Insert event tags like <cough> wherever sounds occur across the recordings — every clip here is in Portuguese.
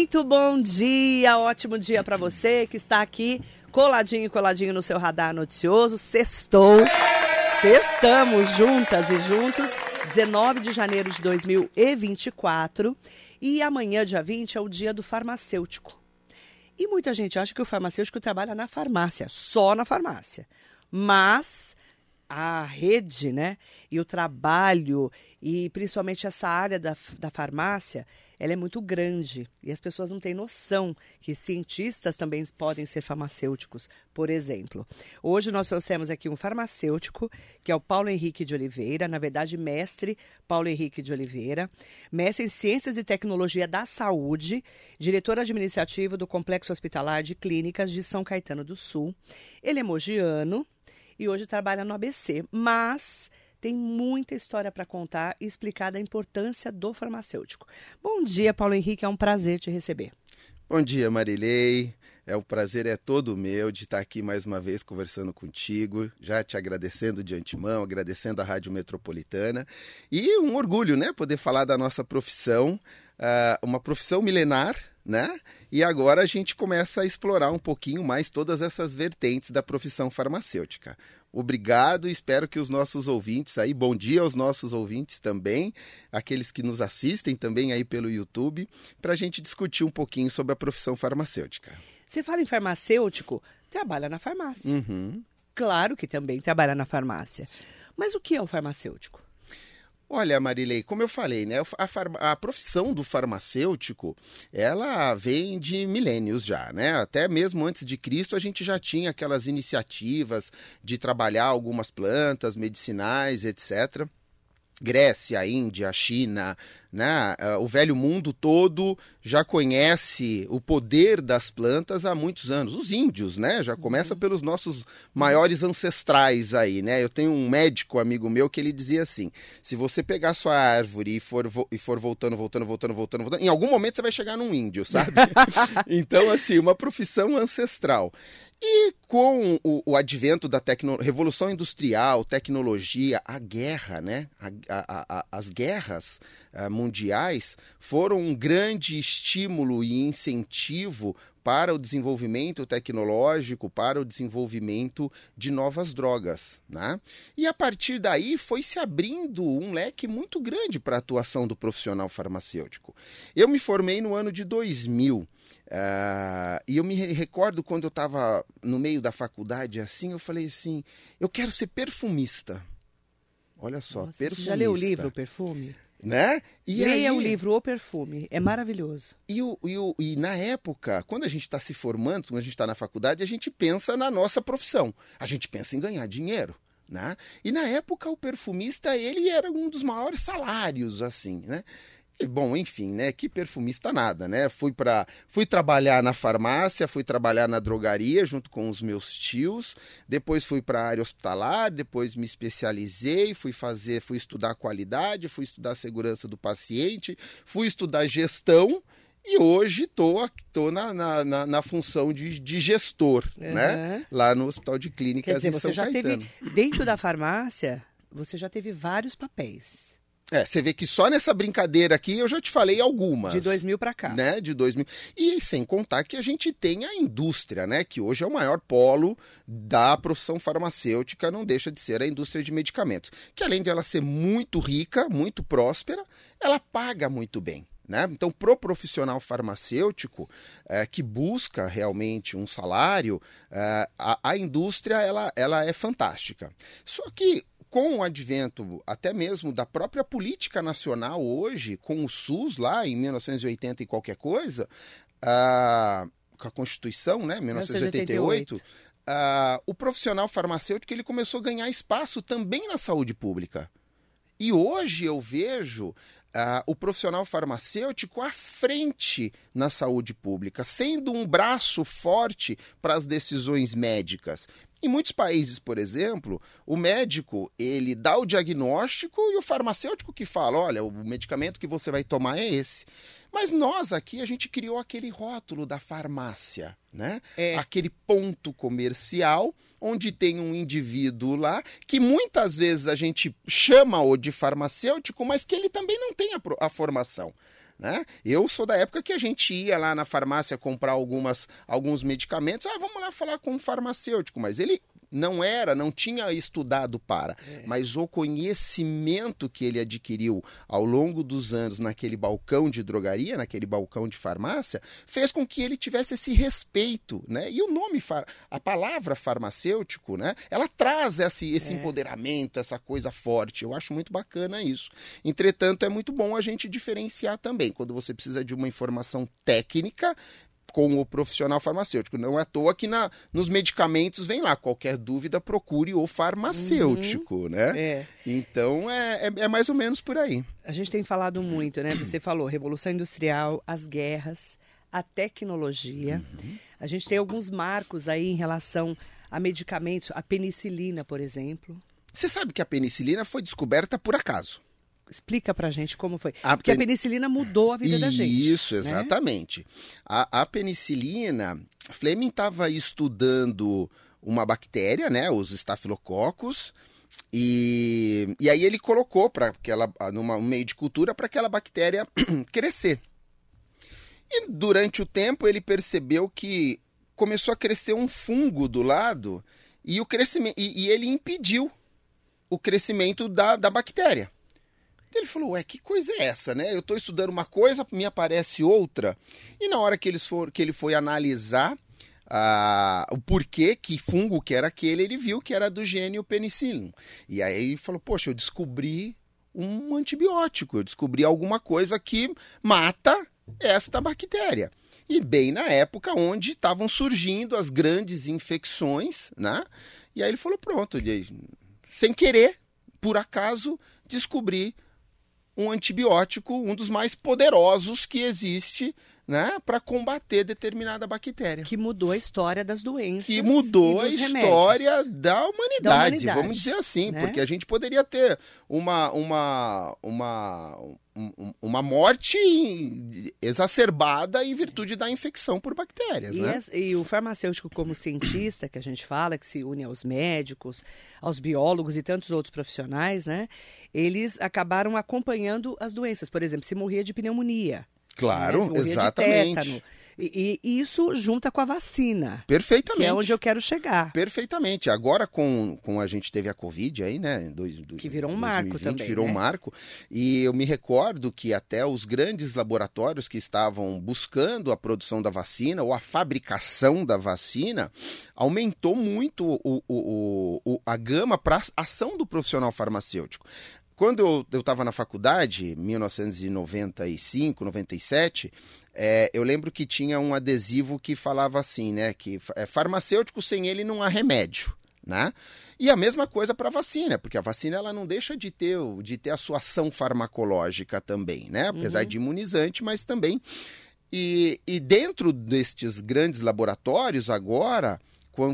Muito bom dia, ótimo dia para você que está aqui coladinho, coladinho no seu radar noticioso. Sextou, sextamos juntas e juntos, 19 de janeiro de 2024. E amanhã, dia 20, é o dia do farmacêutico. E muita gente acha que o farmacêutico trabalha na farmácia, só na farmácia. Mas a rede, né, e o trabalho, e principalmente essa área da, da farmácia, ela é muito grande. E as pessoas não têm noção que cientistas também podem ser farmacêuticos, por exemplo. Hoje nós trouxemos aqui um farmacêutico, que é o Paulo Henrique de Oliveira, na verdade, mestre Paulo Henrique de Oliveira, mestre em Ciências e Tecnologia da Saúde, diretor administrativo do Complexo Hospitalar de Clínicas de São Caetano do Sul. Ele é mogiano, e hoje trabalha no ABC, mas tem muita história para contar e explicar da importância do farmacêutico. Bom dia, Paulo Henrique, é um prazer te receber. Bom dia, Marilei. É o prazer é todo meu de estar aqui mais uma vez conversando contigo, já te agradecendo de antemão, agradecendo a Rádio Metropolitana e um orgulho, né, poder falar da nossa profissão, uh, uma profissão milenar, né? E agora a gente começa a explorar um pouquinho mais todas essas vertentes da profissão farmacêutica. Obrigado, espero que os nossos ouvintes aí, bom dia aos nossos ouvintes também, aqueles que nos assistem também aí pelo YouTube, para a gente discutir um pouquinho sobre a profissão farmacêutica. Você fala em farmacêutico, trabalha na farmácia. Uhum. Claro que também trabalha na farmácia. Mas o que é o farmacêutico? Olha, Marilei, como eu falei, né, a, a, profissão do farmacêutico, ela vem de milênios já, né? Até mesmo antes de Cristo a gente já tinha aquelas iniciativas de trabalhar algumas plantas medicinais, etc. Grécia, Índia, China, né? Ah, o velho mundo todo já conhece o poder das plantas há muitos anos. Os índios, né? Já começa uhum. pelos nossos maiores ancestrais aí, né? Eu tenho um médico amigo meu que ele dizia assim: se você pegar sua árvore e for, e for voltando, voltando, voltando, voltando, voltando, em algum momento você vai chegar num índio, sabe? <laughs> então, assim, uma profissão ancestral. E com o, o advento da revolução industrial, tecnologia, a guerra, né? A, a, a, as guerras uh, mundiais foram um grande estímulo e incentivo para o desenvolvimento tecnológico, para o desenvolvimento de novas drogas. Né? E a partir daí foi se abrindo um leque muito grande para a atuação do profissional farmacêutico. Eu me formei no ano de 2000. Uh, e eu me recordo quando eu estava no meio da faculdade assim, eu falei assim: eu quero ser perfumista. Olha só, Nossa, perfumista. Você já leu o livro Perfume? Né? E Leia aí... o livro O Perfume, é maravilhoso. E, o, e, o, e na época, quando a gente está se formando, quando a gente está na faculdade, a gente pensa na nossa profissão. A gente pensa em ganhar dinheiro. Né? E na época o perfumista ele era um dos maiores salários assim, né? Bom, enfim, né? Que perfumista nada, né? Fui para fui trabalhar na farmácia, fui trabalhar na drogaria junto com os meus tios, depois fui para a área hospitalar, depois me especializei, fui fazer, fui estudar qualidade, fui estudar segurança do paciente, fui estudar gestão e hoje estou tô, tô na, na, na, na, função de, de gestor, uhum. né? Lá no Hospital de Clínicas Quer dizer, em você São já Caetano. teve dentro da farmácia, você já teve vários papéis. É, você vê que só nessa brincadeira aqui eu já te falei algumas. De 2000 para cá. Né, de 2000. E sem contar que a gente tem a indústria, né, que hoje é o maior polo da profissão farmacêutica, não deixa de ser a indústria de medicamentos, que além de ela ser muito rica, muito próspera, ela paga muito bem. Né? Então, pro profissional farmacêutico é, que busca realmente um salário, é, a, a, indústria ela, ela é fantástica. Só que com o advento até mesmo da própria política nacional hoje, com o SUS lá em 1980 e qualquer coisa, uh, com a Constituição, né, 1988, 1988. Uh, o profissional farmacêutico ele começou a ganhar espaço também na saúde pública. E hoje eu vejo Uh, o profissional farmacêutico à frente na saúde pública, sendo um braço forte para as decisões médicas. Em muitos países, por exemplo, o médico ele dá o diagnóstico e o farmacêutico que fala, olha, o medicamento que você vai tomar é esse. Mas nós aqui a gente criou aquele rótulo da farmácia, né? É. Aquele ponto comercial onde tem um indivíduo lá que muitas vezes a gente chama-o de farmacêutico, mas que ele também não tem a, a formação. Né? Eu sou da época que a gente ia lá na farmácia comprar algumas, alguns medicamentos. Ah, vamos lá falar com um farmacêutico, mas ele não era, não tinha estudado para, é. mas o conhecimento que ele adquiriu ao longo dos anos naquele balcão de drogaria, naquele balcão de farmácia, fez com que ele tivesse esse respeito, né? E o nome, a palavra farmacêutico, né? Ela traz esse, esse é. empoderamento, essa coisa forte. Eu acho muito bacana isso. Entretanto, é muito bom a gente diferenciar também. Quando você precisa de uma informação técnica, com o profissional farmacêutico. Não é à toa que na, nos medicamentos vem lá, qualquer dúvida procure o farmacêutico, uhum. né? É. Então é, é, é, mais ou menos por aí. A gente tem falado muito, né? Você falou Revolução Industrial, as guerras, a tecnologia. Uhum. A gente tem alguns marcos aí em relação a medicamentos, a penicilina, por exemplo. Você sabe que a penicilina foi descoberta por acaso. Explica pra gente como foi. A Porque pen... a penicilina mudou a vida Isso, da gente. Isso, né? exatamente. Né? A, a penicilina, Fleming estava estudando uma bactéria, né, os estafilococos, e, e aí ele colocou para aquela numa um meio de cultura para aquela bactéria <clears throat> crescer. E durante o tempo ele percebeu que começou a crescer um fungo do lado e o crescimento e, e ele impediu o crescimento da, da bactéria. Ele falou, ué, que coisa é essa, né? Eu estou estudando uma coisa, me aparece outra. E na hora que, eles for, que ele foi analisar ah, o porquê, que fungo que era aquele, ele viu que era do gênio penicillium. E aí ele falou, poxa, eu descobri um antibiótico, eu descobri alguma coisa que mata esta bactéria. E bem na época onde estavam surgindo as grandes infecções, né? E aí ele falou, pronto, sem querer, por acaso, descobri um antibiótico, um dos mais poderosos que existe né, para combater determinada bactéria. Que mudou a história das doenças. Que mudou a história da humanidade, da humanidade, vamos dizer assim, né? porque a gente poderia ter uma, uma, uma, uma morte exacerbada em virtude da infecção por bactérias. E, né? e, o farmacêutico, como cientista, que a gente fala, que se une aos médicos, aos biólogos e tantos outros profissionais, né? Eles acabaram acompanhando as doenças. Por exemplo, se morria de pneumonia. Claro, né? exatamente. E, e, isso junta com a vacina. Perfeitamente. Que é onde eu quero chegar. Perfeitamente. Agora, com, com a gente teve a Covid aí, né? Dois, do, que virou um marco também. Virou né? um marco. E eu me recordo que até os grandes laboratórios que estavam buscando a produção da vacina ou a fabricação da vacina aumentou muito o, o, o, a gama para ação do profissional farmacêutico. Quando eu estava na faculdade, 1995, 97, é, eu lembro que tinha um adesivo que falava assim, né? Que é, farmacêutico sem ele não há remédio. Né? E a mesma coisa para a vacina, porque a vacina ela não deixa de ter, de ter a sua ação farmacológica também, né? Apesar uhum. de imunizante, mas também. E, e dentro destes grandes laboratórios agora,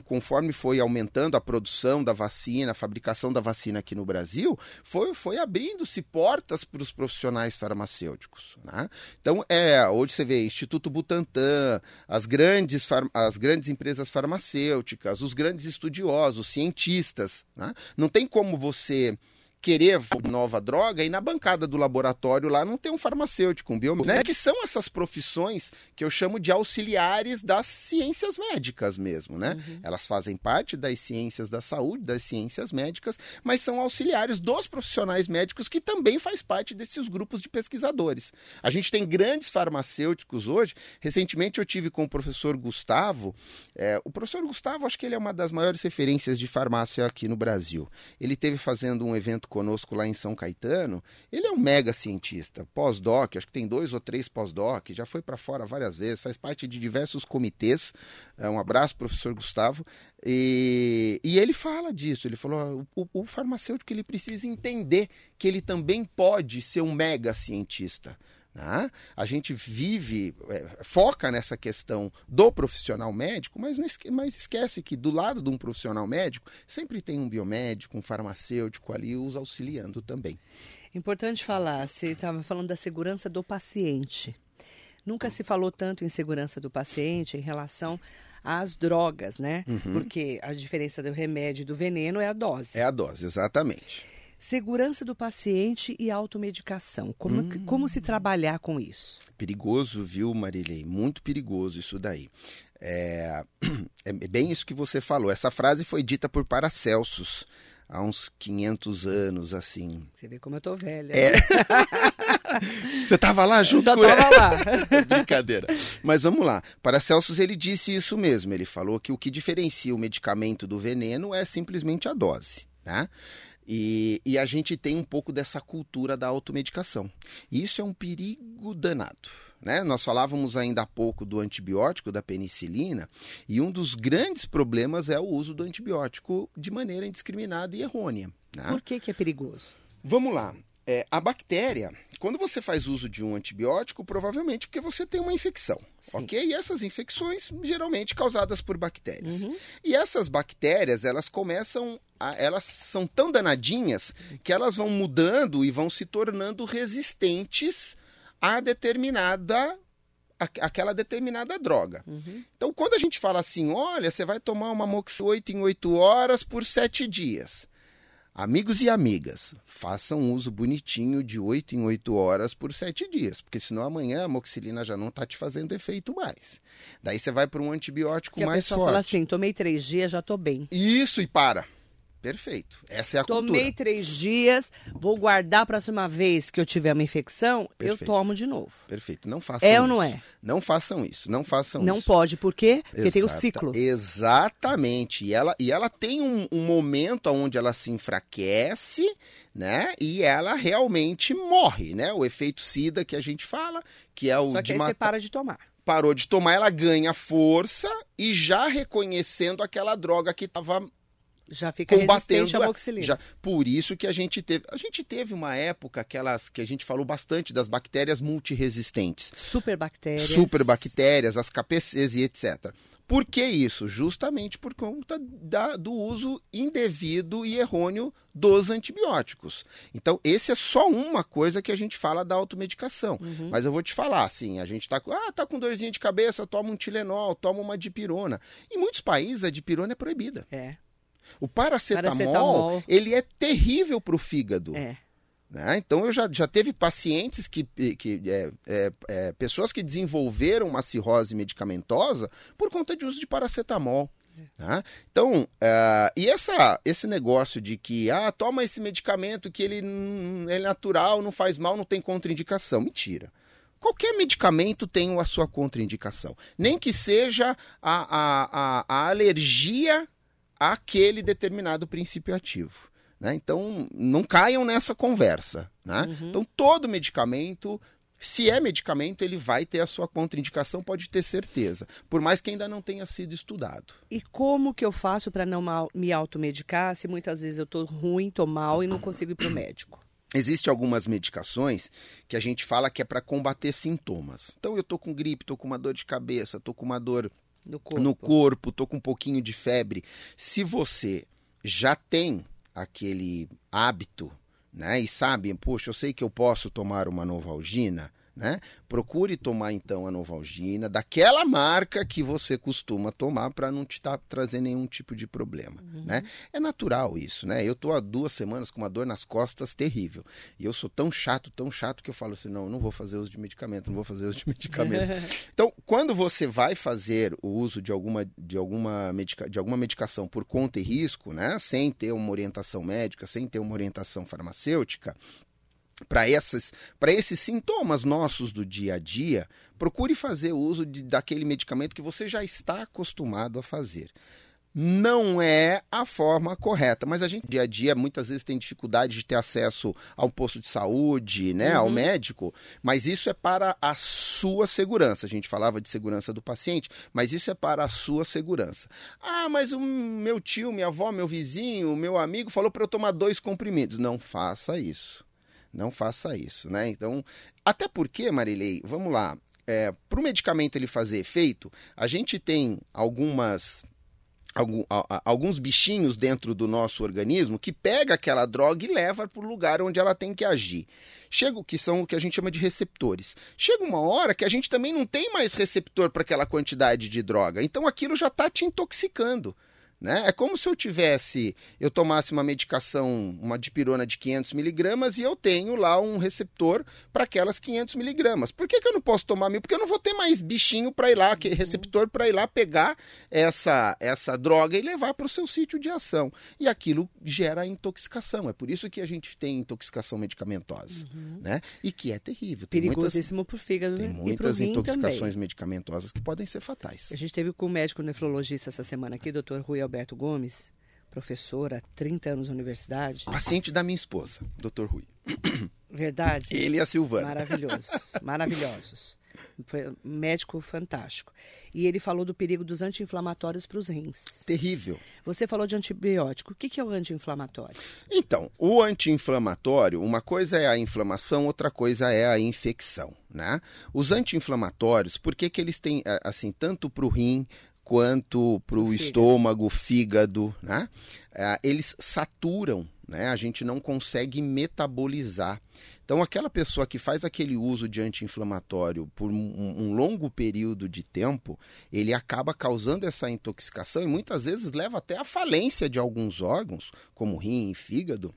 conforme foi aumentando a produção da vacina, a fabricação da vacina aqui no Brasil, foi, foi abrindo-se portas para os profissionais farmacêuticos. Né? Então, é, hoje você vê Instituto Butantan, as grandes, as grandes empresas farmacêuticas, os grandes estudiosos, cientistas. Né? Não tem como você querer nova droga e na bancada do laboratório lá não tem um farmacêutico, um biomédico, né? Que são essas profissões que eu chamo de auxiliares das ciências médicas mesmo, né? Uhum. Elas fazem parte das ciências da saúde, das ciências médicas, mas são auxiliares dos profissionais médicos que também faz parte desses grupos de pesquisadores. A gente tem grandes farmacêuticos hoje. Recentemente eu tive com o professor Gustavo. É, o professor Gustavo, acho que ele é uma das maiores referências de farmácia aqui no Brasil. Ele teve fazendo um evento conosco lá em São Caetano, ele é um mega cientista, pós-doc, acho que tem dois ou três pós-doc, já foi para fora várias vezes, faz parte de diversos comitês. É, um abraço, professor Gustavo. E, e ele fala disso, ele falou: o, o farmacêutico ele precisa entender que ele também pode ser um mega cientista. Né? A gente vive, é, foca nessa questão do profissional médico, mas, não esque mas esquece que do lado de um profissional médico sempre tem um biomédico, um farmacêutico ali os auxiliando também. Importante falar, você estava falando da segurança do paciente. Nunca se falou tanto em segurança do paciente em relação às drogas, né? Uhum. Porque a diferença do remédio e do veneno é a dose. É a dose, exatamente. Segurança do paciente e automedicação. Como, hum. como se trabalhar com isso? Perigoso, viu, Marilei? Muito perigoso isso daí. <clears throat> É, é bem isso que você falou. Essa frase foi dita por Paracelsus há uns 500 anos, assim. Você vê como eu tô velha. É. <laughs> Você estava lá junto eu com tava lá. <laughs> Brincadeira. Mas vamos lá. Paracelsus ele disse isso mesmo. Ele falou que o que diferencia o medicamento do veneno é simplesmente a dose, né? E, e, a gente tem um pouco dessa cultura da automedicação. E isso é um perigo danado. Né? Nós falávamos ainda há pouco do antibiótico, da penicilina, e um dos grandes problemas é o uso do antibiótico de maneira indiscriminada e errônea. Né? Por que, que é perigoso? Vamos lá. É, a bactéria, quando você faz uso de um antibiótico, provavelmente porque você tem uma infecção, Sim. ok? E essas infecções geralmente causadas por bactérias. Uhum. E essas bactérias, elas começam, elas são tão danadinhas que elas vão mudando e vão se tornando resistentes a determinada aquela determinada droga. Uhum. Então, quando a gente fala assim, olha, você vai tomar uma Mox 8 em 8 horas por 7 dias. Amigos e amigas, façam uso bonitinho de 8 em 8 horas por 7 dias, porque senão amanhã a moxilina já não está te fazendo efeito mais. Daí você vai para um antibiótico que mais forte. A pessoa fala assim, tomei 3 dias, já estou bem. Isso, e para. Perfeito. Essa é a Tomei cultura. Tomei três dias, vou guardar a próxima vez que eu tiver uma infecção, Perfeito. eu tomo de novo. Perfeito. Não façam é isso. ou não é? Não façam isso. Não façam não isso. Não pode. Por quê? Porque Exata, tem o ciclo. Exatamente. E ela, e ela tem um, um momento onde ela se enfraquece, né? E ela realmente morre, né? O efeito SIDA que a gente fala, que é o Só que de aí matar... você para de tomar parou de tomar, ela ganha força e já reconhecendo aquela droga que estava já fica combatendo à moxilina. Já, por isso que a gente teve, a gente teve uma época aquelas que a gente falou bastante das bactérias multiresistentes. Superbactérias. Superbactérias, as KPCs e etc. Por que isso? Justamente por conta da, do uso indevido e errôneo dos antibióticos. Então, esse é só uma coisa que a gente fala da automedicação. Uhum. Mas eu vou te falar, assim, a gente tá, ah, tá com dorzinha de cabeça, toma um Tilenol, toma uma dipirona. Em muitos países, a dipirona é proibida. É. O paracetamol, paracetamol. ele é terrível para o fígado. É. Né? Então eu já, já teve pacientes que, que é, é, é, pessoas que desenvolveram uma cirrose medicamentosa por conta de uso de paracetamol. Né? Então, uh, e essa, esse negócio de que ah, toma esse medicamento que ele, ele é natural, não faz mal, não tem contraindicação. Mentira. Qualquer medicamento tem a sua contraindicação. Nem que seja a, a, a, a alergia àquele determinado princípio ativo. Né? Então, não caiam nessa conversa. Né? Uhum. Então, todo medicamento, se é medicamento, ele vai ter a sua contraindicação, pode ter certeza, por mais que ainda não tenha sido estudado. E como que eu faço para não me automedicar se muitas vezes eu estou ruim, estou mal e não consigo ir para o médico? Existem algumas medicações que a gente fala que é para combater sintomas. Então, eu estou com gripe, estou com uma dor de cabeça, estou com uma dor no corpo. no corpo, tô com um pouquinho de febre. Se você já tem aquele hábito, né, e sabe, poxa, eu sei que eu posso tomar uma Novalgina, né? Procure tomar então a Novalgina daquela marca que você costuma tomar para não te tá, trazer nenhum tipo de problema, uhum. né? É natural isso, né? Eu tô há duas semanas com uma dor nas costas terrível e eu sou tão chato, tão chato que eu falo assim, não, não vou fazer uso de medicamento, não vou fazer uso de medicamento. <laughs> então, quando você vai fazer o uso de alguma de alguma medica, de alguma medicação por conta e risco, né? Sem ter uma orientação médica, sem ter uma orientação farmacêutica, para esses, esses sintomas nossos do dia a dia, procure fazer uso de, daquele medicamento que você já está acostumado a fazer. Não é a forma correta, mas a gente dia a dia muitas vezes tem dificuldade de ter acesso ao posto de saúde, né, uhum. ao médico, mas isso é para a sua segurança. A gente falava de segurança do paciente, mas isso é para a sua segurança. Ah, mas o meu tio, minha avó, meu vizinho, meu amigo falou para eu tomar dois comprimidos. Não faça isso não faça isso, né? Então, até porque, Marilei, vamos lá, é, para o medicamento ele fazer efeito, a gente tem algumas alguns bichinhos dentro do nosso organismo que pega aquela droga e leva para o lugar onde ela tem que agir. Chega que são o que a gente chama de receptores. Chega uma hora que a gente também não tem mais receptor para aquela quantidade de droga. Então aquilo já está te intoxicando. Né? É como se eu tivesse, eu tomasse uma medicação, uma dipirona de 500 miligramas e eu tenho lá um receptor para aquelas 500 miligramas. Por que, que eu não posso tomar mil? Porque eu não vou ter mais bichinho para ir lá, que receptor para ir lá pegar essa, essa droga e levar para o seu sítio de ação. E aquilo gera intoxicação. É por isso que a gente tem intoxicação medicamentosa, uhum. né? E que é terrível. Tem Perigosíssimo para o fígado Tem muitas intoxicações também. medicamentosas que podem ser fatais. A gente teve com o médico nefrologista essa semana aqui, doutor Rui Alberto Gomes, professor há 30 anos na universidade. Paciente da minha esposa, doutor Rui. Verdade? Ele e a Silvana. Maravilhosos, maravilhosos. Foi um médico fantástico. E ele falou do perigo dos anti-inflamatórios para os rins. Terrível. Você falou de antibiótico. O que é o anti-inflamatório? Então, o anti-inflamatório, uma coisa é a inflamação, outra coisa é a infecção. Né? Os anti-inflamatórios, por que, que eles têm, assim, tanto para o rim quanto para o estômago, fígado, né? É, eles saturam, né? A gente não consegue metabolizar. Então, aquela pessoa que faz aquele uso de anti-inflamatório por um, um, longo período de tempo, ele acaba causando essa intoxicação e muitas vezes leva até a falência de alguns órgãos, como rim e fígado,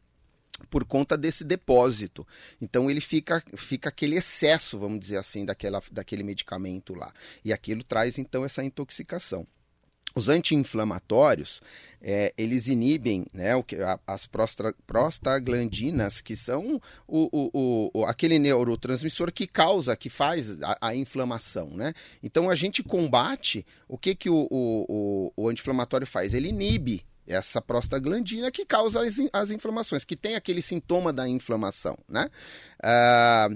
por conta desse depósito. Então ele fica, fica aquele excesso, vamos dizer assim, daquela, daquele medicamento lá. E aquilo traz então essa intoxicação. Os anti-inflamatórios, é, eles inibem né, o que, a, as prostra, prostaglandinas, que são o, o, o, aquele neurotransmissor que causa, que faz a, a, inflamação. Né? Então a gente combate, o que, que o, o, o anti-inflamatório faz? Ele inibe essa prostaglandina que causa as, as inflamações, que tem aquele sintoma da inflamação, né? Ah,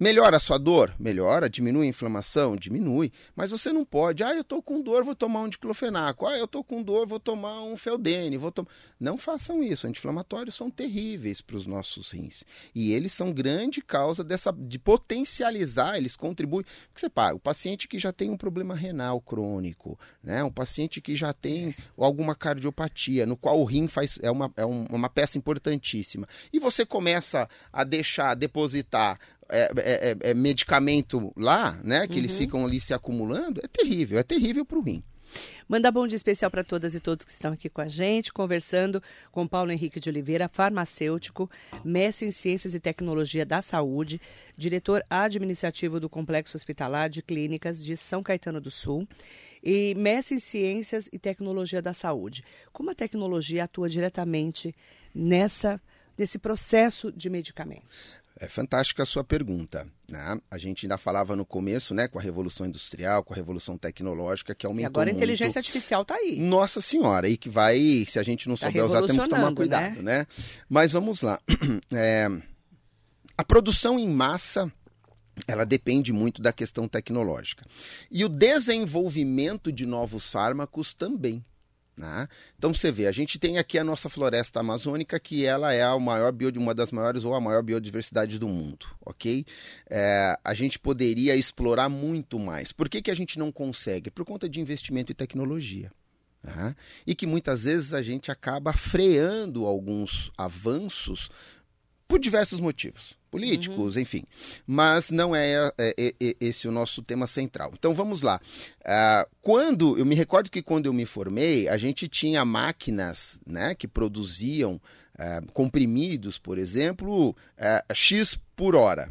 Melhora a sua dor? Melhora. Diminui a inflamação? Diminui. Mas você não pode. Ah, eu estou com dor, vou tomar um diclofenaco. Ah, eu estou com dor, vou tomar um feldene. Vou tom... Não façam isso. Anti-inflamatórios são terríveis para os nossos rins. E eles são grande causa dessa de potencializar, eles contribuem. Porque você paga, o paciente que já tem um problema renal crônico, né? um paciente que já tem alguma cardiopatia, no qual o rim faz, é, uma, é uma peça importantíssima. E você começa a deixar, depositar é, é, é, é, medicamento lá, né? Que uhum. eles ficam ali se acumulando, é terrível, é terrível para o rim. Manda bom dia especial para todas e todos que estão aqui com a gente, conversando com Paulo Henrique de Oliveira, farmacêutico, mestre em Ciências e Tecnologia da Saúde, diretor administrativo do Complexo Hospitalar de Clínicas de São Caetano do Sul e mestre em Ciências e Tecnologia da Saúde. Como a tecnologia atua diretamente nessa nesse processo de medicamentos? É fantástica a sua pergunta. Né? A gente ainda falava no começo, né, com a revolução industrial, com a revolução tecnológica que aumentou. E agora a inteligência artificial está aí. Nossa senhora, e que vai, se a gente não tá souber usar, temos que tomar cuidado, né? né? Mas vamos lá. <clears throat> É, a produção em massa ela depende muito da questão tecnológica. E o desenvolvimento de novos fármacos também. Né? Então você vê, a gente tem aqui a nossa floresta amazônica, que ela é a maior uma das maiores ou a maior biodiversidade do mundo, ok? É, a gente poderia explorar muito mais. Por que, que a gente não consegue? Por conta de investimento e tecnologia. Né? E que muitas vezes a gente acaba freando alguns avanços por diversos motivos políticos, uhum. enfim. Mas não é, é, é, é, esse o nosso tema central. Então vamos lá. Uh, quando eu me recordo que quando eu me formei, a gente tinha máquinas né, que produziam uh, comprimidos, por exemplo, uh, X por hora.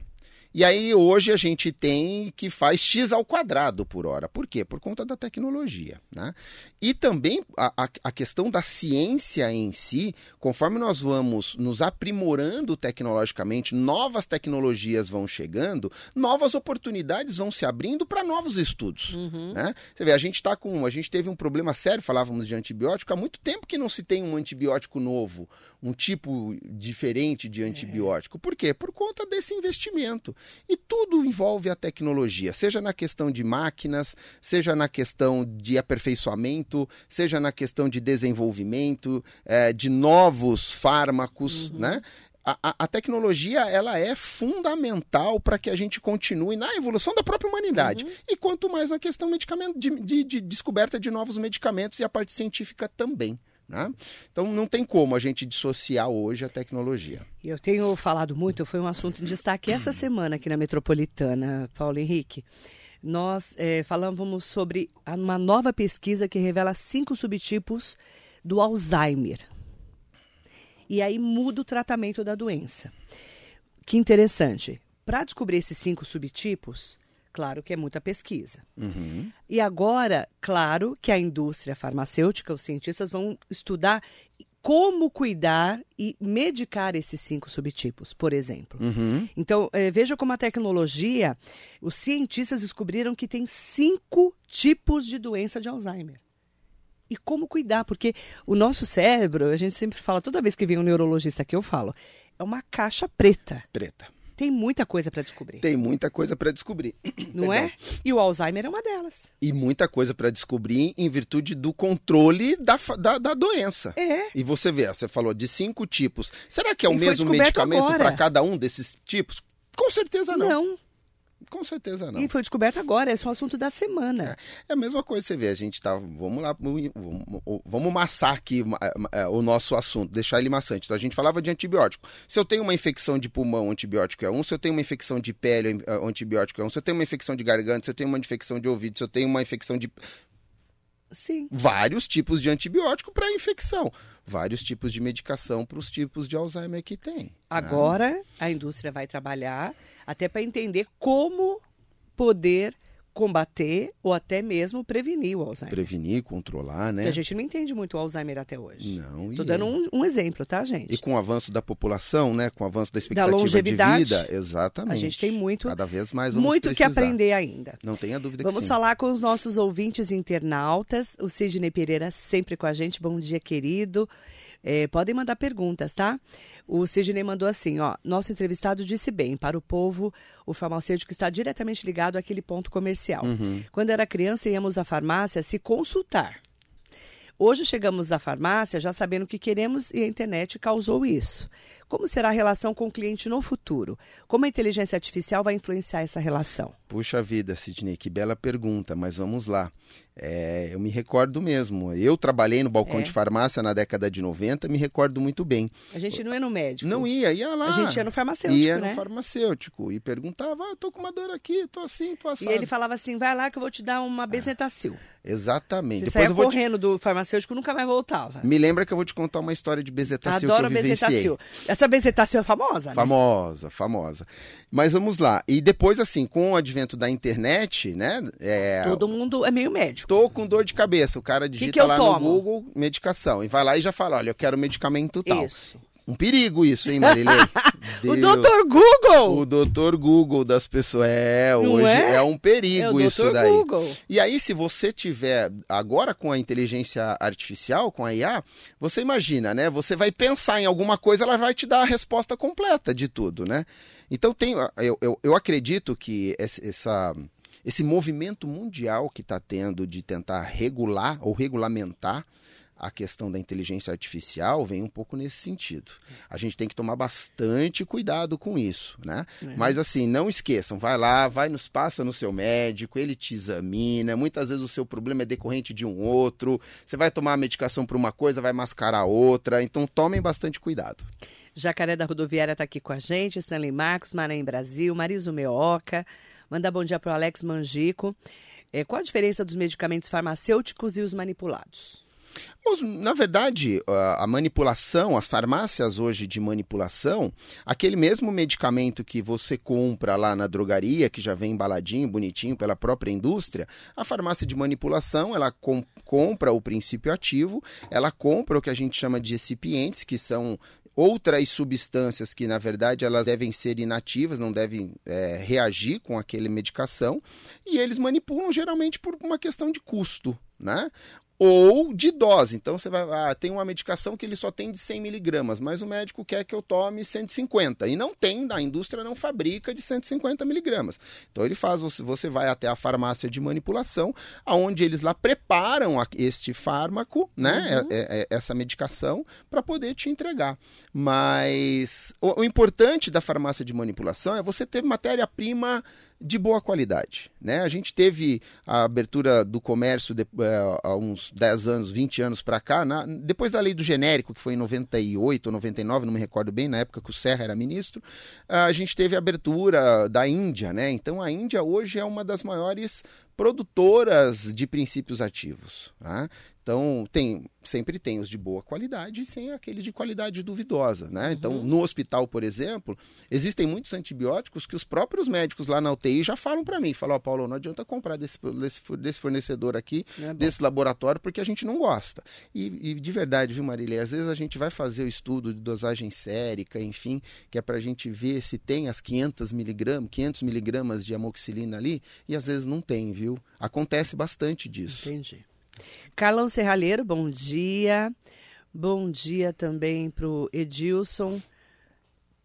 E aí hoje a gente tem que faz x ao quadrado por hora. Por quê? Por conta da tecnologia. Né? E também a, a questão da ciência em si, conforme nós vamos nos aprimorando tecnologicamente, novas tecnologias vão chegando, novas oportunidades vão se abrindo para novos estudos. Uhum. Né? Você vê, a gente está com. A gente teve um problema sério, falávamos de antibiótico, há muito tempo que não se tem um antibiótico novo, um tipo diferente de antibiótico. É. Por quê? Por conta desse investimento. E tudo envolve a tecnologia, seja na questão de máquinas, seja na questão de aperfeiçoamento, seja na questão de desenvolvimento, é, de novos fármacos, uhum. né? A, a, tecnologia ela é fundamental para que a gente continue na evolução da própria humanidade. Uhum. E quanto mais na questão medicamento, de, de, de descoberta de novos medicamentos e a parte científica também. Né? Então não tem como a gente dissociar hoje a tecnologia. Eu tenho falado muito, foi um assunto em destaque essa <clears throat> semana aqui na Metropolitana, Paulo Henrique. nós é, falávamos sobre uma nova pesquisa que revela cinco subtipos do Alzheimer. E aí muda o tratamento da doença. Que interessante. Para descobrir esses cinco subtipos, claro que é muita pesquisa. Uhum. E agora, claro que a indústria farmacêutica, os cientistas vão estudar como cuidar e medicar esses cinco subtipos, por exemplo. Uhum. Então, eh, veja como a tecnologia, os cientistas descobriram que tem cinco tipos de doença de Alzheimer. E como cuidar, porque o nosso cérebro, a gente sempre fala, toda vez que vem um neurologista aqui, eu falo, é uma caixa preta. Preta. Tem muita coisa para descobrir. Tem muita coisa para descobrir. <clears throat> Não Perdão. é? E o Alzheimer é uma delas. E muita coisa para descobrir em virtude do controle da, da, da doença. É. E você vê, você falou de cinco tipos. Será que é o E mesmo medicamento para cada um desses tipos? Com certeza não. Não. Com certeza não. E foi descoberto agora, esse é o assunto da semana. É a mesma coisa, você vê, a gente tá. Vamos lá, vamos, vamos maçar aqui é, é, o nosso assunto, deixar ele maçante. Então a gente falava de antibiótico. Se eu tenho uma infecção de pulmão, antibiótico é um. Se eu tenho uma infecção de pele, é, antibiótico é um. Se eu tenho uma infecção de garganta, se eu tenho uma infecção de ouvido, se eu tenho uma infecção de. Sim. Vários tipos de antibiótico para infecção. Vários tipos de medicação para os tipos de Alzheimer que tem. né? Agora a indústria vai trabalhar até para entender como poder combater ou até mesmo prevenir o Alzheimer. Prevenir, controlar, né? Porque a gente não entende muito o Alzheimer até hoje. Não, Tô e dando é. um, um exemplo, tá, gente? E com o avanço da população, né? Com o avanço da expectativa longevidade, de vida, exatamente. a gente tem muito- Cada vez mais Muito que precisar. aprender ainda. Não tenha dúvida Vamos que sim. falar com os nossos ouvintes internautas. O Sidney Pereira sempre com a gente. Bom dia, querido. É, podem mandar perguntas, tá? O Sidney mandou assim, ó. Nosso entrevistado disse bem, para o povo, o farmacêutico está diretamente ligado àquele ponto comercial. Uhum. Quando era criança, íamos à farmácia se consultar. Hoje chegamos à farmácia já sabendo o que queremos e a internet causou isso. Como será a relação com o cliente no futuro? Como a inteligência artificial vai influenciar essa relação? Puxa vida, Sidney, que bela pergunta, mas vamos lá. É, eu me recordo mesmo. Eu trabalhei no balcão É. de farmácia na década de 90, me recordo muito bem. A gente não é no médico. Não ia, ia lá. A gente ia no farmacêutico, Ia né? no farmacêutico e perguntava: ah, tô com uma dor aqui, tô assim, tô E assado. ele falava assim, vai lá que eu vou te dar uma bezetacil. Exatamente. Você Depois eu vou te... correndo do farmacêutico nunca mais voltava. Me lembra que eu vou te contar uma história de bezetacil Adoro que eu vivenciei. bezetacil. Essa bezetacil é famosa, né? Famosa, famosa. Mas vamos lá. E depois, assim, com o advento da internet, né? É, Todo mundo é meio médico. Tô com dor de cabeça. O cara digita que eu lá tomo? no Google medicação. E vai lá e já fala: olha, eu quero medicamento tal. Isso. Um perigo isso, hein, Marilei? <laughs> O doutor Google! O doutor Google das pessoas. É, Não hoje é? é, um perigo é isso daí. Google. E aí, se você tiver agora com a inteligência artificial, com a IA, você imagina, né? Você vai pensar em alguma coisa, ela vai te dar a resposta completa de tudo, né? Então tem, eu, eu, eu acredito que essa, esse movimento mundial que está tendo de tentar regular ou regulamentar a questão da inteligência artificial vem um pouco nesse sentido. A gente tem que tomar bastante cuidado com isso, né? É. Mas assim, não esqueçam, vai lá, vai nos passa no seu médico, ele te examina. Muitas vezes o seu problema é decorrente de um outro. Você vai tomar a medicação para uma coisa, vai mascarar outra. Então tomem bastante cuidado. Jacaré da Rodoviária está aqui com a gente, Stanley Marcos, Maranhão Brasil, Mariso Meoca. Manda bom dia para o Alex Mangico. É, qual a diferença dos medicamentos farmacêuticos e os manipulados? Na verdade, a manipulação, as farmácias hoje de manipulação, aquele mesmo medicamento que você compra lá na drogaria, que já vem embaladinho, bonitinho pela própria indústria, a farmácia de manipulação, ela com- compra o princípio ativo, ela compra o que a gente chama de recipientes, que são outras substâncias que, na verdade, elas devem ser inativas, não devem é, reagir com aquele medicação, e eles manipulam geralmente por uma questão de custo, né? Ou de dose. Então você vai, ah, tem uma medicação que ele só tem de 100 miligramas, mas o médico quer que eu tome 150 e não tem, a indústria não fabrica de 150 miligramas. Então ele faz, você, vai até a farmácia de manipulação, aonde eles lá preparam este fármaco, né, Uhum. é- é- é- essa medicação para poder te entregar. Mas o, o importante da farmácia de manipulação é você ter matéria-prima de boa qualidade. Né? A gente teve a abertura do comércio de, uh, há uns 10 anos, 20 anos para cá, na, depois da lei do genérico, que foi em 98 ou 99, não me recordo bem, na época que o Serra era ministro, a gente teve a abertura da Índia. Né? Então a Índia hoje é uma das maiores produtoras de princípios ativos. Tá? Então, tem, sempre tem os de boa qualidade e sem aquele de qualidade duvidosa, né? Então, uhum. no hospital, por exemplo, existem muitos antibióticos que os próprios médicos lá na UTI já falam para mim, falam, ó, oh, Paulo, não adianta comprar desse, desse, desse fornecedor aqui, é desse laboratório, porque a gente não gosta. E, e, de verdade, viu, Marília, às vezes a gente vai fazer o estudo de dosagem sérica, enfim, que é para a gente ver se tem as 500 miligramas, 500 miligramas de amoxicilina ali, e às vezes não tem, viu? Acontece bastante disso. Entendi. Carlão Serralheiro, bom dia. Bom dia também para o Edilson.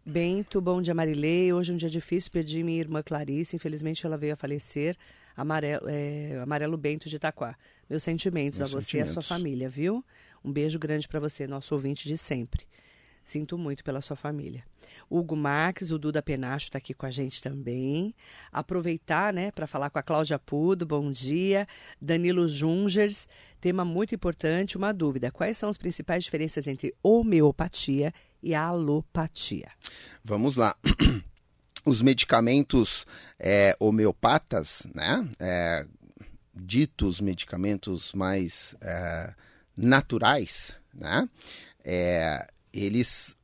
Bento, bom dia Marilei. Hoje é um dia difícil, perdi minha irmã Clarice, infelizmente ela veio a falecer. Amarelo, é, Amarelo Bento de Itaquá. Meus sentimentos Meus a você sentimentos. e a sua família, viu? Um beijo grande para você, nosso ouvinte de sempre. Sinto muito pela sua família. Hugo Marques, o Duda Penacho está aqui com a gente também. Aproveitar, né, para falar com a Cláudia Pudo, bom dia. Danilo Jungers, tema muito importante, uma dúvida. Quais são as principais diferenças entre homeopatia e alopatia? Vamos lá. <clears throat> Os medicamentos é, homeopatas, né, é, ditos medicamentos mais é, naturais, né, é, eles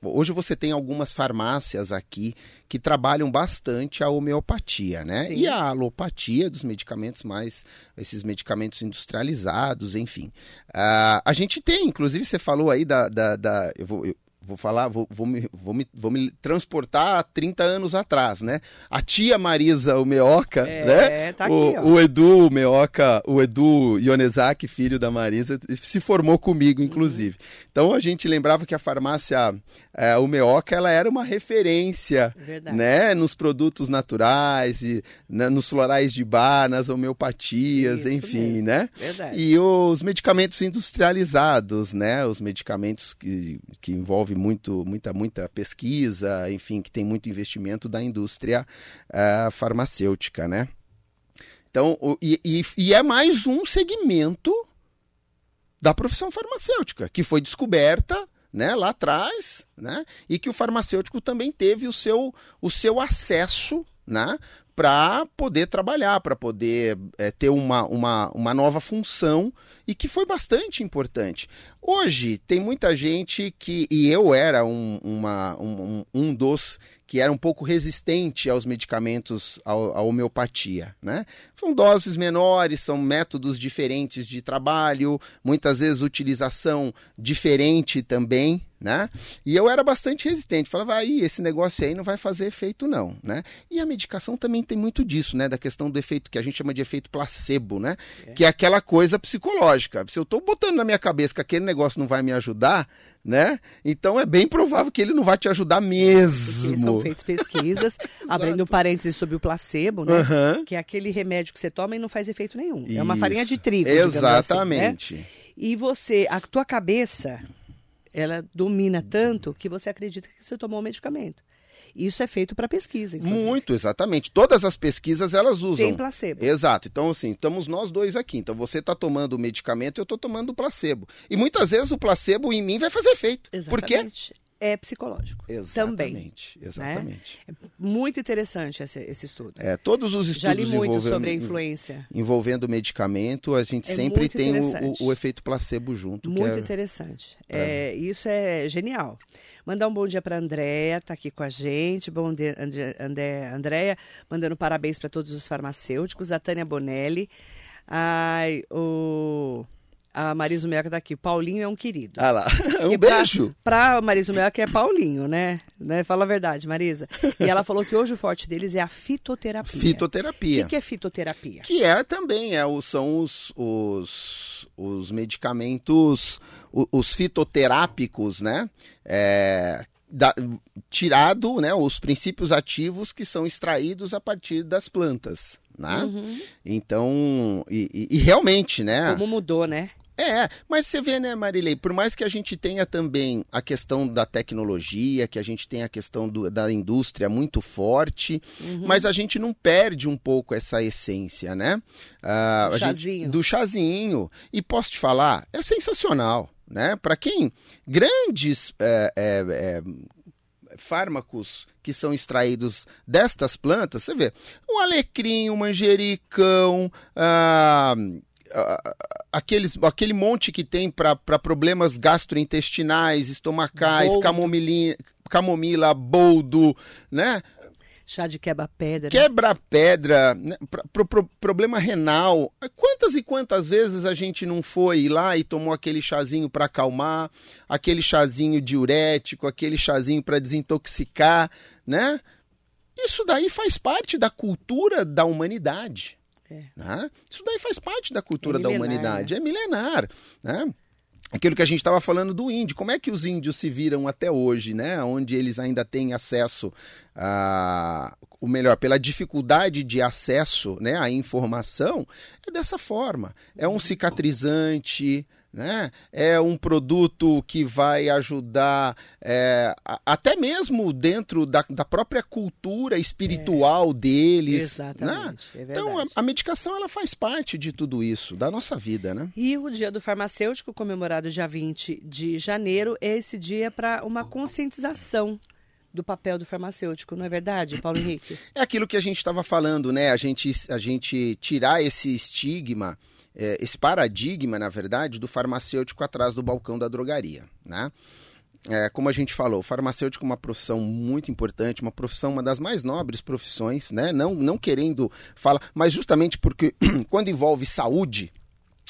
hoje você tem algumas farmácias aqui que trabalham bastante a homeopatia, né? Sim. E a alopatia dos medicamentos mais esses medicamentos industrializados, enfim. Uh, a gente tem, inclusive você falou aí da, da, da eu vou eu, vou falar, vou, vou, me, vou, me, vou me transportar a 30 anos atrás, né? A tia Marisa, o Meoca, é, né? Tá aqui, o, o, Edu o Meoca, o Edu Ionezaki, filho da Marisa, se formou comigo, inclusive. Uhum. Então a gente lembrava que a farmácia é, o Meoca, ela era uma referência, Verdade. né? Nos produtos naturais, e, né, nos florais de bar, nas homeopatias, Isso enfim, mesmo. né? Verdade. E os medicamentos industrializados, né? Os medicamentos que, que envolvem muito, muita, muita pesquisa, enfim, que tem muito investimento da indústria uh, farmacêutica, né? Então, o, e, e, e é mais um segmento da profissão farmacêutica, que foi descoberta né, lá atrás, né, e que o farmacêutico também teve o seu, o seu acesso né, para poder trabalhar, para poder é, ter uma, uma, uma nova função e que foi bastante importante. Hoje tem muita gente que, e eu era um, uma, um, um dos que era um pouco resistente aos medicamentos, à homeopatia. Né? São doses menores, são métodos diferentes de trabalho, muitas vezes utilização diferente também. Né? E eu era bastante resistente, falava, aí, esse negócio aí não vai fazer efeito não, né? E a medicação também tem muito disso, né? Da questão do efeito que a gente chama de efeito placebo, né? É. Que é aquela coisa psicológica. Se eu estou botando na minha cabeça que aquele negócio não vai me ajudar, né? Então é bem provável que ele não vai te ajudar mesmo. Porque são feitas pesquisas, <laughs> abrindo parênteses sobre o placebo, né? Uhum. Que é aquele remédio que você toma e não faz efeito nenhum. Isso. É uma farinha de trigo. Exatamente. Assim, né? E você, a tua cabeça, ela domina tanto que você acredita que você tomou o medicamento. Isso é feito para pesquisa, inclusive. Muito, exatamente. Todas as pesquisas elas usam. Tem placebo. Exato. Então, assim, estamos nós dois aqui. Então, você está tomando o medicamento eu estou tomando o placebo. E muitas vezes o placebo em mim vai fazer efeito. Exatamente. Por quê? É psicológico. Exatamente. Também, exatamente. Né? É muito interessante esse, esse, estudo. É, todos os estudos Já li muito sobre a influência. Envolvendo medicamento, a gente é sempre tem o, o, o, efeito placebo junto. Muito é... interessante. É, isso é genial. Mandar um bom dia para a Andréia, tá aqui com a gente. Bom dia, André, Andréia, mandando parabéns para todos os farmacêuticos. A Tânia Bonelli. Ai, o... A Marisa Melca tá aqui. Paulinho é um querido. Ah lá. Um beijo. Pra, pra Marisa Melca é Paulinho, né? né? Fala a verdade, Marisa. E ela falou que hoje o forte deles é a fitoterapia. Fitoterapia. O que, que é fitoterapia? Que é também, é, são os, os, os medicamentos, os, os fitoterápicos, né? É, da, tirado né, os princípios ativos que são extraídos a partir das plantas. Né? Uhum. Então, e, e, e, realmente, né? Como mudou, né? É, mas você vê, né, Marilei, por mais que a gente tenha também a questão da tecnologia, que a gente tenha a questão do, da indústria muito forte, uhum. mas a gente não perde um pouco essa essência, né? Uh, do chazinho. Gente, do chazinho. E posso te falar, é sensacional, né? Para quem grandes é, é, é, fármacos que são extraídos destas plantas, você vê, o alecrim, o manjericão, ah, aqueles, aquele monte que tem para problemas gastrointestinais, estomacais, camomila, camomila, boldo, né? Chá de quebra-pedra. Quebra-pedra, né? pro, pro, problema renal. Quantas e quantas vezes a gente não foi lá e tomou aquele chazinho para acalmar, aquele chazinho diurético, aquele chazinho para desintoxicar, né? Isso daí faz parte da cultura da humanidade. É. Né? Isso daí faz parte da cultura é da humanidade, né? é milenar. Né? Aquilo que a gente estava falando do índio, como é que os índios se viram até hoje, né? Onde eles ainda têm acesso a, o melhor, pela dificuldade de acesso né, à informação, é dessa forma. É um cicatrizante, né? É um produto que vai ajudar é, até mesmo dentro da, da própria cultura espiritual é. deles. Né? Exatamente. Né? É então a, a, medicação ela faz parte de tudo isso, da nossa vida, né? E o Dia do Farmacêutico, comemorado dia 20 de janeiro, é esse dia para uma conscientização do papel do farmacêutico, não é verdade, Paulo <coughs> Henrique? É aquilo que a gente estava falando, né? A gente, a gente tirar esse estigma é, esse paradigma, na verdade, do farmacêutico atrás do balcão da drogaria, né? É, como a gente falou, farmacêutico é uma profissão muito importante, uma profissão, uma das mais nobres profissões, né? Não, não querendo falar, mas justamente porque <clears throat> quando envolve saúde,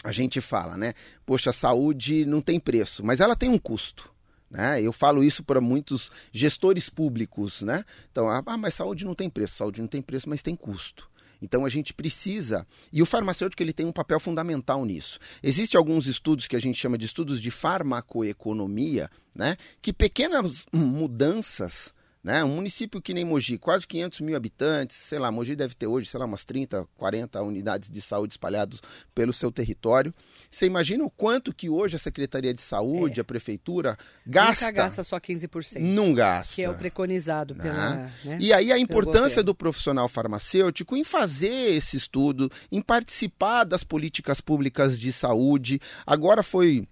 a gente fala, né? Poxa, a saúde não tem preço, mas ela tem um custo. Né? Eu falo isso para muitos gestores públicos, né? Então, ah, mas saúde não tem preço, saúde não tem preço, mas tem custo. Então a gente precisa, e o farmacêutico ele tem um papel fundamental nisso. Existem alguns estudos que a gente chama de estudos de farmacoeconomia, né, que pequenas mudanças né? Um município que nem Mogi, quase 500 mil habitantes, sei lá, Mogi deve ter hoje, sei lá, umas 30, 40 unidades de saúde espalhadas pelo seu território. Você imagina o quanto que hoje a Secretaria de Saúde, é. a Prefeitura, gasta? Nunca gasta só 15%. Não gasta. Que é o preconizado né? pela... Né? E aí a importância do profissional farmacêutico em fazer esse estudo, em participar das políticas públicas de saúde. Agora foi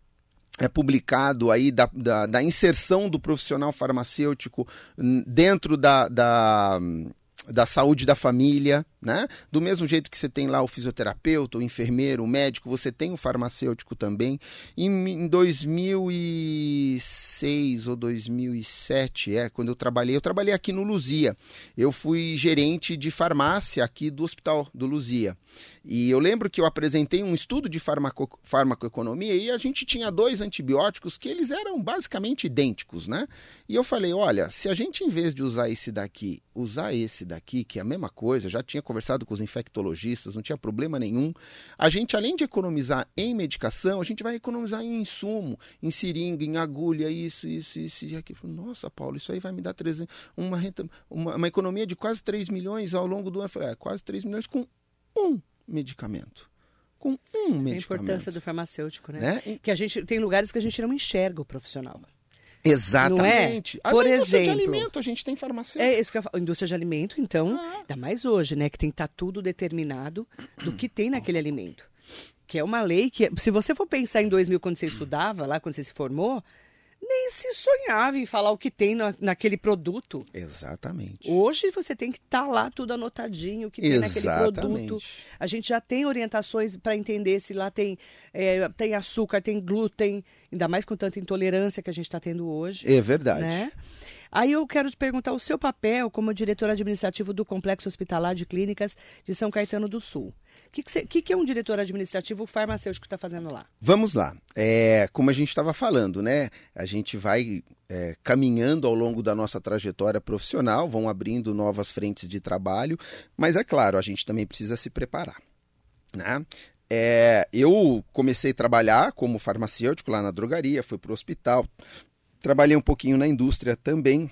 é publicado aí da, da, da, inserção do profissional farmacêutico dentro da, da, da saúde da família, né? Do mesmo jeito que você tem lá o fisioterapeuta, o enfermeiro, o médico, você tem o farmacêutico também. Em, em 2006 ou 2007, é, quando eu trabalhei, eu trabalhei aqui no Luzia. Eu fui gerente de farmácia aqui do Hospital do Luzia. E eu lembro que eu apresentei um estudo de farmaco, farmacoeconomia e a gente tinha dois antibióticos que eles eram basicamente idênticos, né? E eu falei, olha, se a gente em vez de usar esse daqui, usar esse daqui, que é a mesma coisa, já tinha conversado com os infectologistas, não tinha problema nenhum. A gente, além de economizar em medicação, a gente vai economizar em insumo, em seringa, em agulha, isso, isso, isso e aquilo. Nossa, Paulo, isso aí vai me dar 300, uma, renta, uma, uma economia de quase 3 milhões ao longo do ano. Eu falei, é, quase 3 milhões com medicamento com um medicamento. A importância do farmacêutico, né? né? Que a gente tem lugares que a gente não enxerga o profissional. Exatamente. É? Por a indústria exemplo, de alimento, a gente tem farmacêutico. É isso que eu falo. Indústria de alimento, então, ah. ainda mais hoje, né? Que tem que estar tá tudo determinado do que tem naquele alimento. Que é uma lei que, se você for pensar em 2000, quando você estudava, lá, quando você se formou, nem se sonhava em falar o que tem na, naquele produto. Exatamente. Hoje você tem que estar tá lá tudo anotadinho, o que tem Exatamente. naquele produto. A gente já tem orientações para entender se lá tem, é, tem açúcar, tem glúten, ainda mais com tanta intolerância que a gente está tendo hoje. É verdade. Né? Aí eu quero te perguntar o seu papel como diretor administrativo do Complexo Hospitalar de Clínicas de São Caetano do Sul. O que, que, que, é um diretor administrativo farmacêutico está fazendo lá? Vamos lá. É, como a gente estava falando, né? A gente vai é, caminhando ao longo da nossa trajetória profissional, vão abrindo novas frentes de trabalho, mas é claro, a gente também precisa se preparar. Né? É, eu comecei a trabalhar como farmacêutico lá na drogaria, fui para o hospital, trabalhei um pouquinho na indústria também.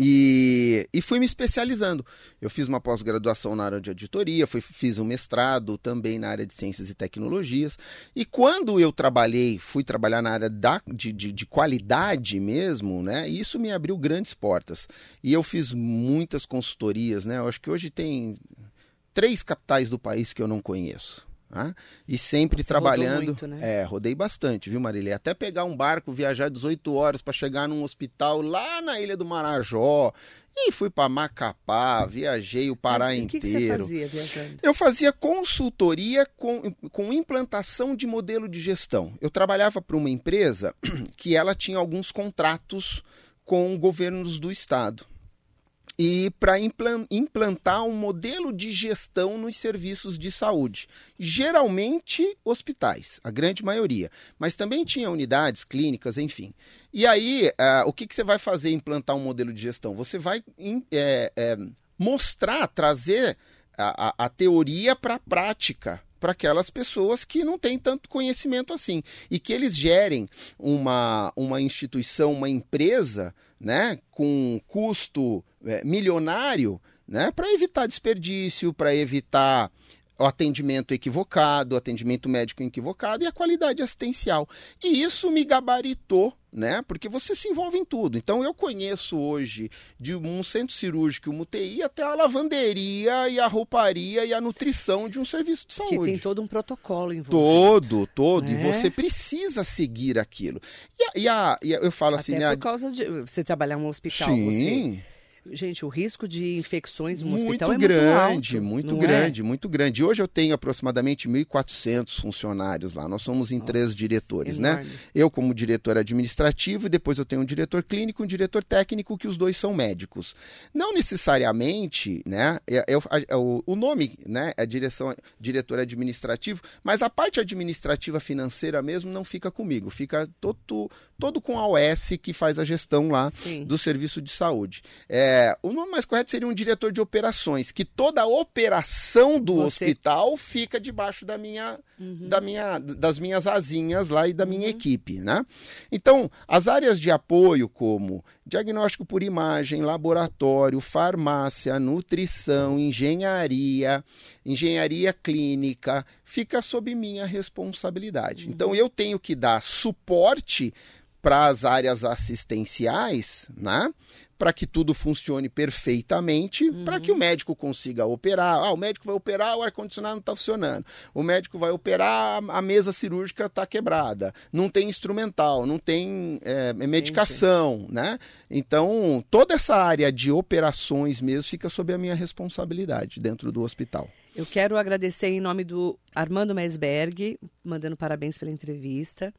E, e fui me especializando. Eu fiz uma pós-graduação na área de auditoria, fui, fiz um mestrado também na área de ciências e tecnologias. E quando eu trabalhei, fui trabalhar na área da, de, de, de qualidade mesmo, né? Isso me abriu grandes portas. E eu fiz muitas consultorias, né? Eu acho que hoje tem três capitais do país que eu não conheço. Né? E sempre Você trabalhando. Muito, né? É, rodei bastante, viu, Marília? Até pegar um barco, viajar 18 horas para chegar num hospital lá na Ilha do Marajó. E fui para Macapá, viajei o Pará Mas, inteiro. O que, você fazia viajando? Eu fazia consultoria com, com implantação de modelo de gestão. Eu trabalhava para uma empresa <clears throat> que ela tinha alguns contratos com governos do estado e para implantar um modelo de gestão nos serviços de saúde. Geralmente hospitais, a grande maioria, mas também tinha unidades, clínicas, enfim. E aí, uh, o que, que você vai fazer implantar um modelo de gestão? Você vai é, é, mostrar, trazer a, a, a teoria para a prática para aquelas pessoas que não têm tanto conhecimento assim e que eles gerem uma, uma instituição, uma empresa, né, com custo é, milionário, né, para evitar desperdício, para evitar o atendimento equivocado, o atendimento médico equivocado e a qualidade assistencial. E isso me gabaritou, né? Porque você se envolve em tudo. Então eu conheço hoje de um centro cirúrgico, uma UTI, até a lavanderia e a rouparia e a nutrição de um serviço de saúde. Que tem todo um protocolo envolvido. Todo, todo. É. E você precisa seguir aquilo. E, a, e, a, e eu falo até assim, né? Por causa de você trabalhar em um hospital, Sim. Você Gente, o risco de infecções no muito hospital é grande, muito, alto, muito é? grande, é? muito grande. Hoje eu tenho aproximadamente 1.400 funcionários lá. Nós somos em Nossa, três diretores, né? enorme. né? Eu como diretor administrativo e depois eu tenho um diretor clínico e um diretor técnico que os dois são médicos. Não necessariamente, né? É, é, é, o nome, né? É direção, diretor administrativo, mas a parte administrativa financeira mesmo não fica comigo, fica todo, todo com a OS que faz a gestão lá Sim. do serviço de saúde. É, é, o nome mais correto seria um diretor de operações, que toda a operação do Você... hospital fica debaixo da minha, uhum. da minha, das minhas asinhas lá e da minha uhum. equipe, né? Então, as áreas de apoio como diagnóstico por imagem, laboratório, farmácia, nutrição, engenharia, engenharia clínica, fica sob minha responsabilidade. Uhum. Então, eu tenho que dar suporte para as áreas assistenciais, né? Para que tudo funcione perfeitamente, uhum. para que o médico consiga operar. Ah, o médico vai operar, o ar-condicionado não está funcionando. O médico vai operar, a mesa cirúrgica está quebrada. Não tem instrumental, não tem é, medicação, Entendi. né? Então, toda essa área de operações mesmo fica sob a minha responsabilidade dentro do hospital. Eu quero agradecer em nome do Armando Meisberg, mandando parabéns pela entrevista.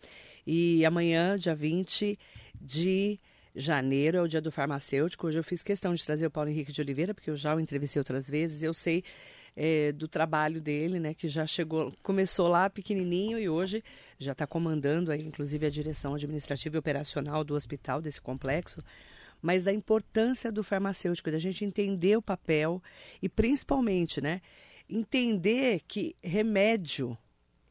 E amanhã, dia 20 de janeiro, é o dia do farmacêutico. Hoje eu fiz questão de trazer o Paulo Henrique de Oliveira, porque eu já o entrevistei outras vezes. Eu sei é, do trabalho dele, né, que já chegou, começou lá pequenininho e hoje já está comandando, aí, inclusive, a direção administrativa e operacional do hospital, desse complexo. Mas da importância do farmacêutico, da gente entender o papel e, principalmente, né, entender que remédio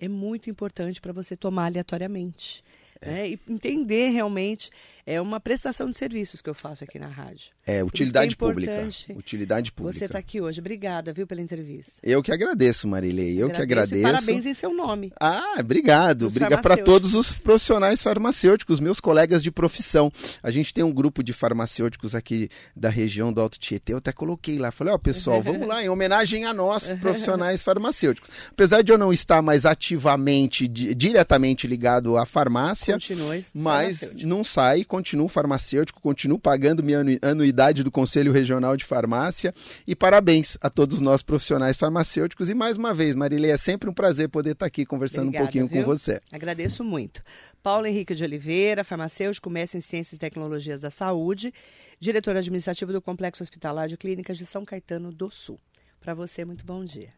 é muito importante para você tomar aleatoriamente. É. Né? E entender realmente é uma prestação de serviços que eu faço aqui na rádio. É, utilidade é pública. Utilidade pública. Você está aqui hoje. Obrigada, viu, pela entrevista. Eu que agradeço, Marilei. Eu agradeço que agradeço. parabéns em seu nome. Ah, obrigado. Obrigado para todos os profissionais farmacêuticos, meus colegas de profissão. A gente tem um grupo de farmacêuticos aqui da região do Alto Tietê. Eu até coloquei lá. Falei, ó, oh, pessoal, vamos lá, em homenagem a nós, <laughs> profissionais farmacêuticos. Apesar de eu não estar mais ativamente, di diretamente ligado à farmácia, Continue mas não sai, continuo farmacêutico, continuo pagando minha anuidade do Conselho Regional de Farmácia e parabéns a todos nós profissionais farmacêuticos. E mais uma vez, Marilei, é sempre um prazer poder estar aqui conversando Obrigada, um pouquinho viu? com você. Agradeço muito. Paulo Henrique de Oliveira, farmacêutico, mestre em Ciências e Tecnologias da Saúde, diretor administrativo do Complexo Hospitalar de Clínicas de São Caetano do Sul. Para você, muito bom dia.